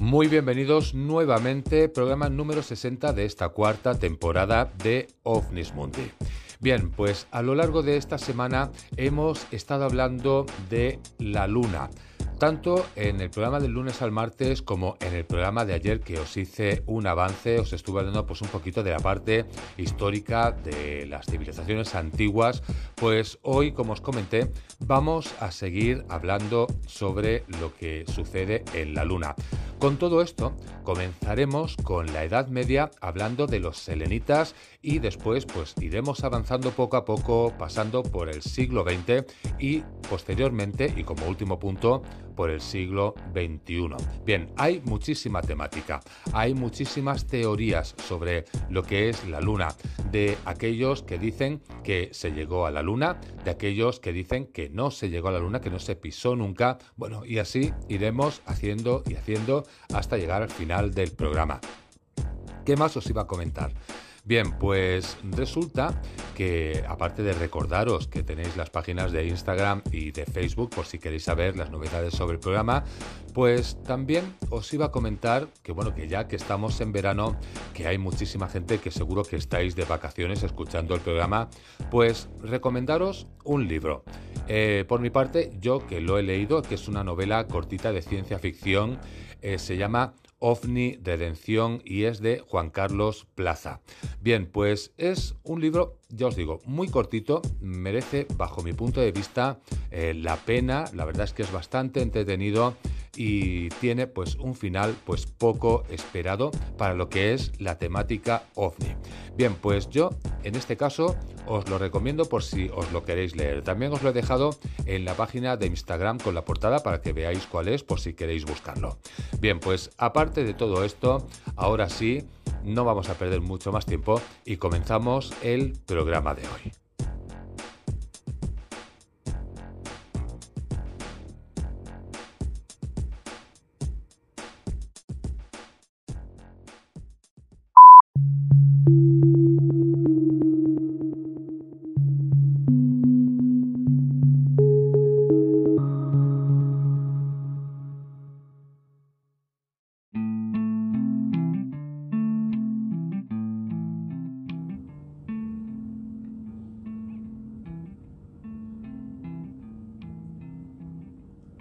Muy bienvenidos nuevamente, programa número 60 de esta cuarta temporada de OVNIS Mundi. Bien, pues a lo largo de esta semana hemos estado hablando de la Luna tanto en el programa del lunes al martes como en el programa de ayer que os hice un avance, os estuve hablando pues un poquito de la parte histórica de las civilizaciones antiguas, pues hoy como os comenté vamos a seguir hablando sobre lo que sucede en la luna. Con todo esto comenzaremos con la Edad Media hablando de los selenitas y después pues iremos avanzando poco a poco pasando por el siglo XX y posteriormente y como último punto por el siglo XXI. Bien, hay muchísima temática, hay muchísimas teorías sobre lo que es la Luna, de aquellos que dicen que se llegó a la Luna, de aquellos que dicen que no se llegó a la Luna, que no se pisó nunca, bueno, y así iremos haciendo y haciendo hasta llegar al final del programa. ¿Qué más os iba a comentar? Bien, pues resulta que aparte de recordaros que tenéis las páginas de Instagram y de Facebook por si queréis saber las novedades sobre el programa, pues también os iba a comentar que bueno, que ya que estamos en verano, que hay muchísima gente que seguro que estáis de vacaciones escuchando el programa, pues recomendaros un libro. Eh, por mi parte, yo que lo he leído, que es una novela cortita de ciencia ficción, eh, se llama OVNI Redención y es de Juan Carlos Plaza. Bien, pues es un libro, ya os digo, muy cortito, merece bajo mi punto de vista eh, la pena, la verdad es que es bastante entretenido y tiene pues un final pues poco esperado para lo que es la temática ovni. Bien, pues yo en este caso os lo recomiendo por si os lo queréis leer. También os lo he dejado en la página de Instagram con la portada para que veáis cuál es por si queréis buscarlo. Bien, pues aparte de todo esto, ahora sí, no vamos a perder mucho más tiempo y comenzamos el programa de hoy.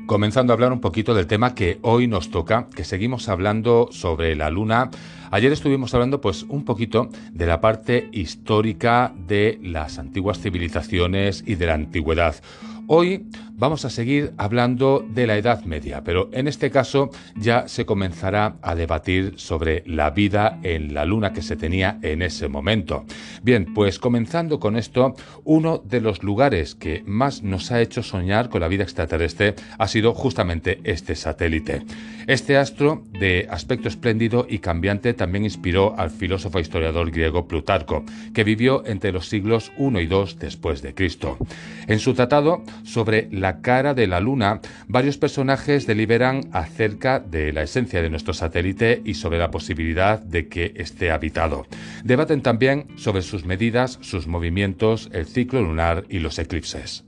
Comenzando a hablar un poquito del tema que hoy nos toca, que seguimos hablando sobre la luna. Ayer estuvimos hablando pues un poquito de la parte histórica de las antiguas civilizaciones y de la antigüedad. Hoy vamos a seguir hablando de la Edad Media, pero en este caso ya se comenzará a debatir sobre la vida en la Luna que se tenía en ese momento. Bien, pues comenzando con esto, uno de los lugares que más nos ha hecho soñar con la vida extraterrestre ha sido justamente este satélite. Este astro, de aspecto espléndido y cambiante, también inspiró al filósofo e historiador griego Plutarco, que vivió entre los siglos I y II después de Cristo. En su tratado sobre la cara de la Luna, varios personajes deliberan acerca de la esencia de nuestro satélite y sobre la posibilidad de que esté habitado. Debaten también sobre sus medidas, sus movimientos, el ciclo lunar y los eclipses.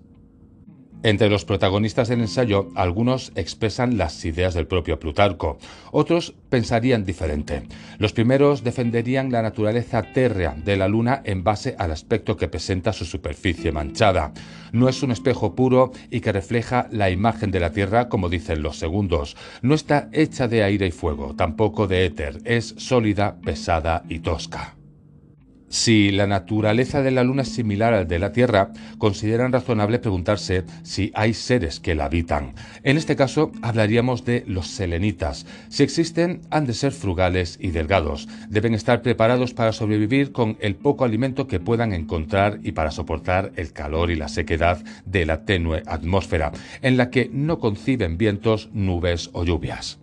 Entre los protagonistas del ensayo, algunos expresan las ideas del propio Plutarco, otros pensarían diferente. Los primeros defenderían la naturaleza térrea de la Luna en base al aspecto que presenta su superficie manchada. No es un espejo puro y que refleja la imagen de la Tierra como dicen los segundos. No está hecha de aire y fuego, tampoco de éter, es sólida, pesada y tosca. Si la naturaleza de la Luna es similar al de la Tierra, consideran razonable preguntarse si hay seres que la habitan. En este caso, hablaríamos de los selenitas. Si existen, han de ser frugales y delgados. Deben estar preparados para sobrevivir con el poco alimento que puedan encontrar y para soportar el calor y la sequedad de la tenue atmósfera, en la que no conciben vientos, nubes o lluvias.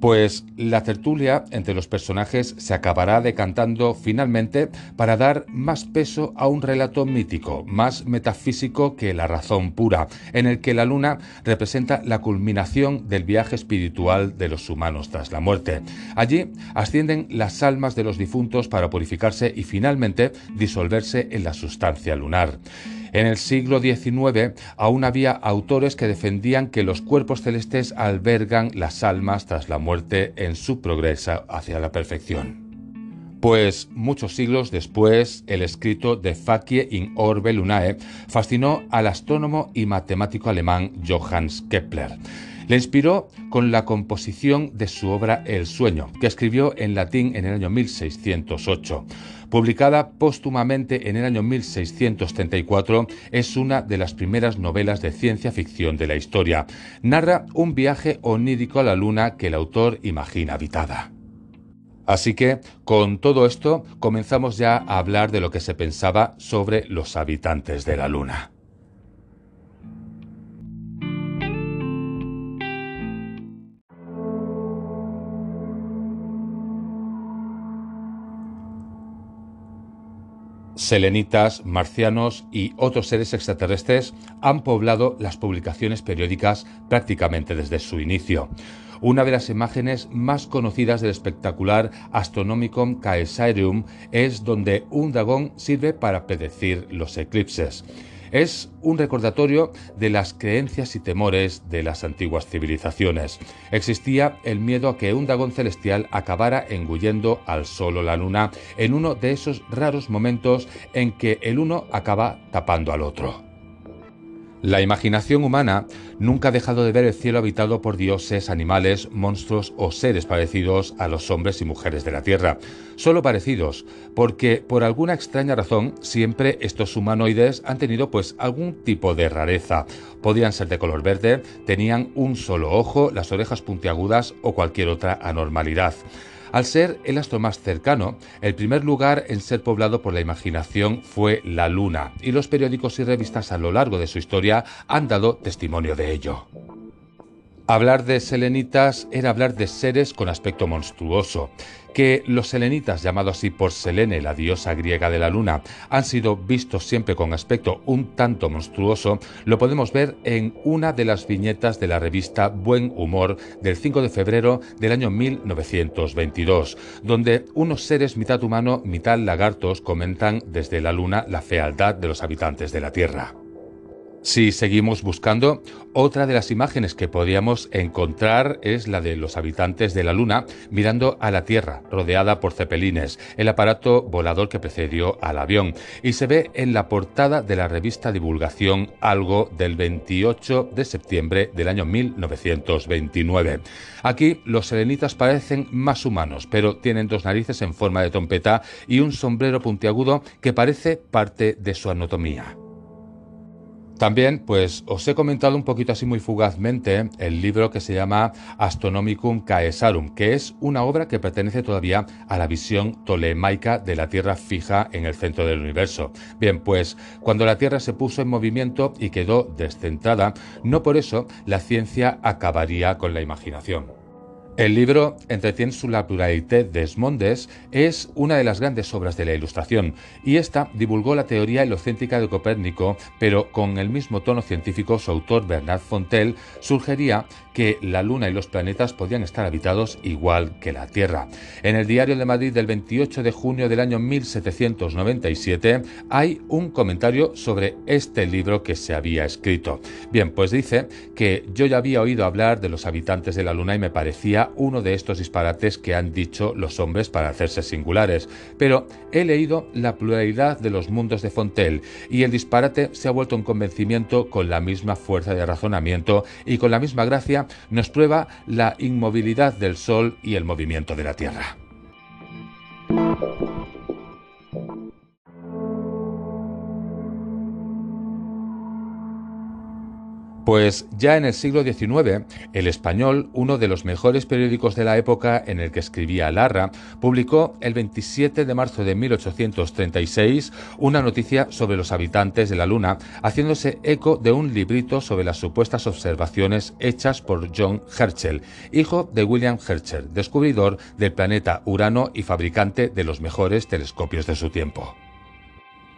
Pues la tertulia entre los personajes se acabará decantando finalmente para dar más peso a un relato mítico, más metafísico que la razón pura, en el que la luna representa la culminación del viaje espiritual de los humanos tras la muerte. Allí ascienden las almas de los difuntos para purificarse y finalmente disolverse en la sustancia lunar. En el siglo XIX aún había autores que defendían que los cuerpos celestes albergan las almas tras la muerte en su progreso hacia la perfección. Pues muchos siglos después, el escrito de Fakie in Orbe Lunae fascinó al astrónomo y matemático alemán Johannes Kepler. Le inspiró con la composición de su obra El sueño, que escribió en latín en el año 1608. Publicada póstumamente en el año 1634, es una de las primeras novelas de ciencia ficción de la historia. Narra un viaje onírico a la luna que el autor imagina habitada. Así que, con todo esto, comenzamos ya a hablar de lo que se pensaba sobre los habitantes de la Luna. Selenitas, marcianos y otros seres extraterrestres han poblado las publicaciones periódicas prácticamente desde su inicio. Una de las imágenes más conocidas del espectacular Astronomicon Caesarium es donde un dragón sirve para predecir los eclipses. Es un recordatorio de las creencias y temores de las antiguas civilizaciones. Existía el miedo a que un dragón celestial acabara engullendo al sol o la luna en uno de esos raros momentos en que el uno acaba tapando al otro. La imaginación humana nunca ha dejado de ver el cielo habitado por dioses, animales, monstruos o seres parecidos a los hombres y mujeres de la Tierra. Solo parecidos, porque por alguna extraña razón siempre estos humanoides han tenido pues algún tipo de rareza. Podían ser de color verde, tenían un solo ojo, las orejas puntiagudas o cualquier otra anormalidad. Al ser el astro más cercano, el primer lugar en ser poblado por la imaginación fue la Luna, y los periódicos y revistas a lo largo de su historia han dado testimonio de ello. Hablar de selenitas era hablar de seres con aspecto monstruoso. Que los selenitas, llamados así por Selene, la diosa griega de la luna, han sido vistos siempre con aspecto un tanto monstruoso, lo podemos ver en una de las viñetas de la revista Buen Humor del 5 de febrero del año 1922, donde unos seres mitad humano, mitad lagartos comentan desde la luna la fealdad de los habitantes de la Tierra. Si seguimos buscando, otra de las imágenes que podríamos encontrar es la de los habitantes de la Luna mirando a la Tierra, rodeada por cepelines, el aparato volador que precedió al avión, y se ve en la portada de la revista Divulgación Algo del 28 de septiembre del año 1929. Aquí los selenitas parecen más humanos, pero tienen dos narices en forma de trompeta y un sombrero puntiagudo que parece parte de su anatomía. También, pues os he comentado un poquito así muy fugazmente el libro que se llama Astronomicum Caesarum, que es una obra que pertenece todavía a la visión tolemaica de la Tierra fija en el centro del universo. Bien, pues cuando la Tierra se puso en movimiento y quedó descentrada, no por eso la ciencia acabaría con la imaginación. El libro Entretiene su la pluralité des mondes es una de las grandes obras de la Ilustración y esta divulgó la teoría helocéntrica de Copérnico, pero con el mismo tono científico su autor Bernard Fontel sugería que la Luna y los planetas podían estar habitados igual que la Tierra. En el Diario de Madrid del 28 de junio del año 1797 hay un comentario sobre este libro que se había escrito. Bien, pues dice que yo ya había oído hablar de los habitantes de la Luna y me parecía uno de estos disparates que han dicho los hombres para hacerse singulares, pero he leído la pluralidad de los mundos de Fontel y el disparate se ha vuelto un convencimiento con la misma fuerza de razonamiento y con la misma gracia nos prueba la inmovilidad del Sol y el movimiento de la Tierra. Pues ya en el siglo XIX, El Español, uno de los mejores periódicos de la época en el que escribía Larra, publicó el 27 de marzo de 1836 una noticia sobre los habitantes de la Luna, haciéndose eco de un librito sobre las supuestas observaciones hechas por John Herschel, hijo de William Herschel, descubridor del planeta Urano y fabricante de los mejores telescopios de su tiempo.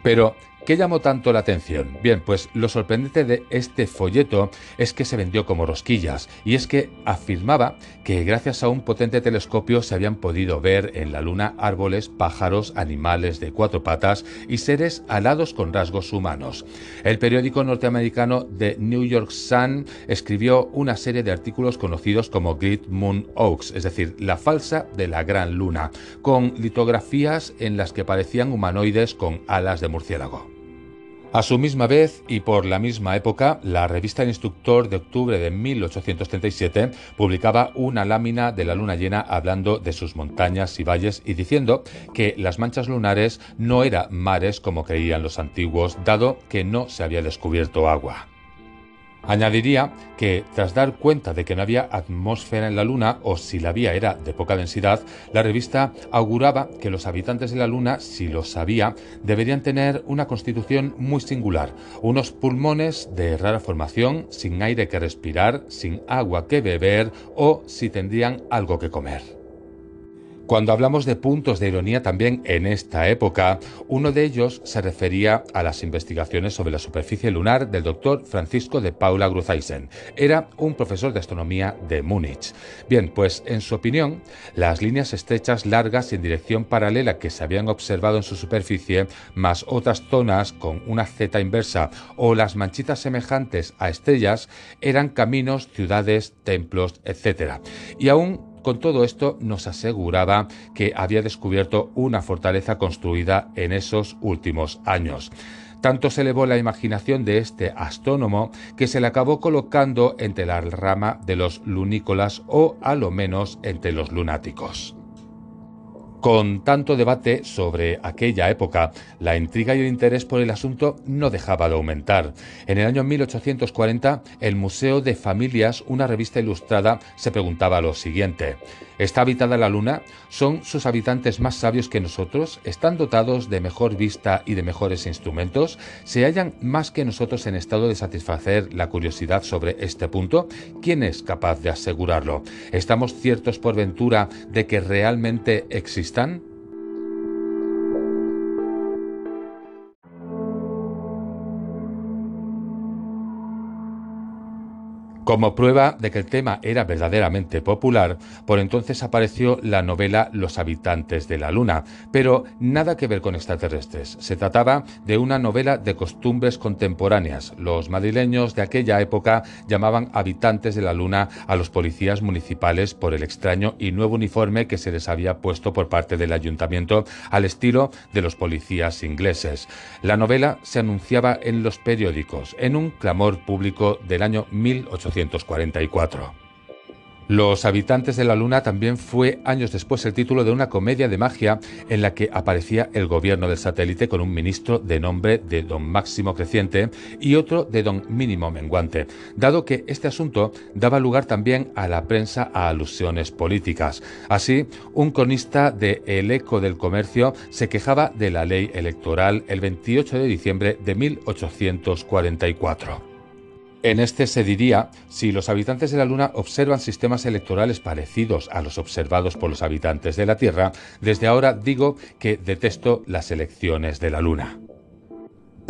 Pero ¿Qué llamó tanto la atención? Bien, pues lo sorprendente de este folleto es que se vendió como rosquillas y es que afirmaba que gracias a un potente telescopio se habían podido ver en la luna árboles, pájaros, animales de cuatro patas y seres alados con rasgos humanos. El periódico norteamericano The New York Sun escribió una serie de artículos conocidos como Great Moon Oaks, es decir, la falsa de la gran luna, con litografías en las que parecían humanoides con alas de murciélago. A su misma vez y por la misma época, la revista El Instructor de octubre de 1837 publicaba una lámina de la luna llena hablando de sus montañas y valles y diciendo que las manchas lunares no eran mares como creían los antiguos, dado que no se había descubierto agua. Añadiría que, tras dar cuenta de que no había atmósfera en la Luna, o si la había era de poca densidad, la revista auguraba que los habitantes de la Luna, si lo sabía, deberían tener una constitución muy singular, unos pulmones de rara formación, sin aire que respirar, sin agua que beber o si tendrían algo que comer. Cuando hablamos de puntos de ironía también en esta época, uno de ellos se refería a las investigaciones sobre la superficie lunar del doctor Francisco de Paula Gruzaisen. Era un profesor de astronomía de Múnich. Bien, pues en su opinión, las líneas estrechas largas y en dirección paralela que se habían observado en su superficie, más otras zonas con una Z inversa o las manchitas semejantes a estrellas, eran caminos, ciudades, templos, etc. Y aún con todo esto nos aseguraba que había descubierto una fortaleza construida en esos últimos años. Tanto se elevó la imaginación de este astrónomo que se le acabó colocando entre la rama de los lunícolas o a lo menos entre los lunáticos. Con tanto debate sobre aquella época, la intriga y el interés por el asunto no dejaba de aumentar. En el año 1840, el Museo de Familias, una revista ilustrada, se preguntaba lo siguiente. ¿Está habitada la Luna? ¿Son sus habitantes más sabios que nosotros? ¿Están dotados de mejor vista y de mejores instrumentos? ¿Se hallan más que nosotros en estado de satisfacer la curiosidad sobre este punto? ¿Quién es capaz de asegurarlo? ¿Estamos ciertos por ventura de que realmente Bis dann. Como prueba de que el tema era verdaderamente popular, por entonces apareció la novela Los habitantes de la Luna, pero nada que ver con extraterrestres. Se trataba de una novela de costumbres contemporáneas. Los madrileños de aquella época llamaban habitantes de la Luna a los policías municipales por el extraño y nuevo uniforme que se les había puesto por parte del ayuntamiento al estilo de los policías ingleses. La novela se anunciaba en los periódicos, en un clamor público del año 1800 1844. Los habitantes de la Luna también fue años después el título de una comedia de magia en la que aparecía el gobierno del satélite con un ministro de nombre de don Máximo Creciente y otro de don Mínimo Menguante, dado que este asunto daba lugar también a la prensa a alusiones políticas. Así, un cronista de El Eco del Comercio se quejaba de la ley electoral el 28 de diciembre de 1844. En este se diría, si los habitantes de la Luna observan sistemas electorales parecidos a los observados por los habitantes de la Tierra, desde ahora digo que detesto las elecciones de la Luna.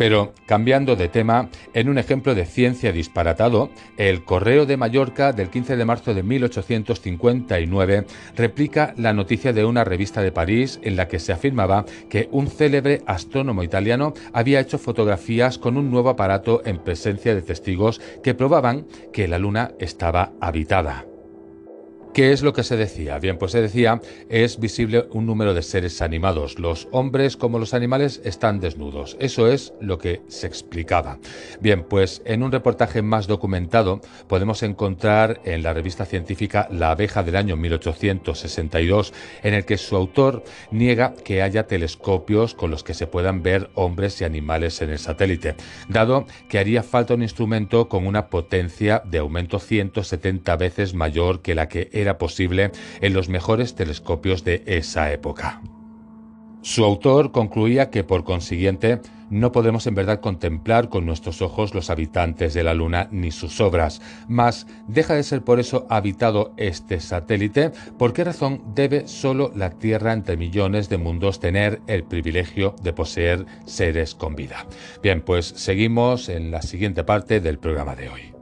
Pero, cambiando de tema, en un ejemplo de ciencia disparatado, el Correo de Mallorca del 15 de marzo de 1859 replica la noticia de una revista de París en la que se afirmaba que un célebre astrónomo italiano había hecho fotografías con un nuevo aparato en presencia de testigos que probaban que la Luna estaba habitada. ¿Qué es lo que se decía? Bien, pues se decía, es visible un número de seres animados. Los hombres como los animales están desnudos. Eso es lo que se explicaba. Bien, pues en un reportaje más documentado podemos encontrar en la revista científica La abeja del año 1862, en el que su autor niega que haya telescopios con los que se puedan ver hombres y animales en el satélite, dado que haría falta un instrumento con una potencia de aumento 170 veces mayor que la que era posible en los mejores telescopios de esa época. Su autor concluía que por consiguiente no podemos en verdad contemplar con nuestros ojos los habitantes de la Luna ni sus obras, mas deja de ser por eso habitado este satélite. ¿Por qué razón debe solo la Tierra entre millones de mundos tener el privilegio de poseer seres con vida? Bien, pues seguimos en la siguiente parte del programa de hoy.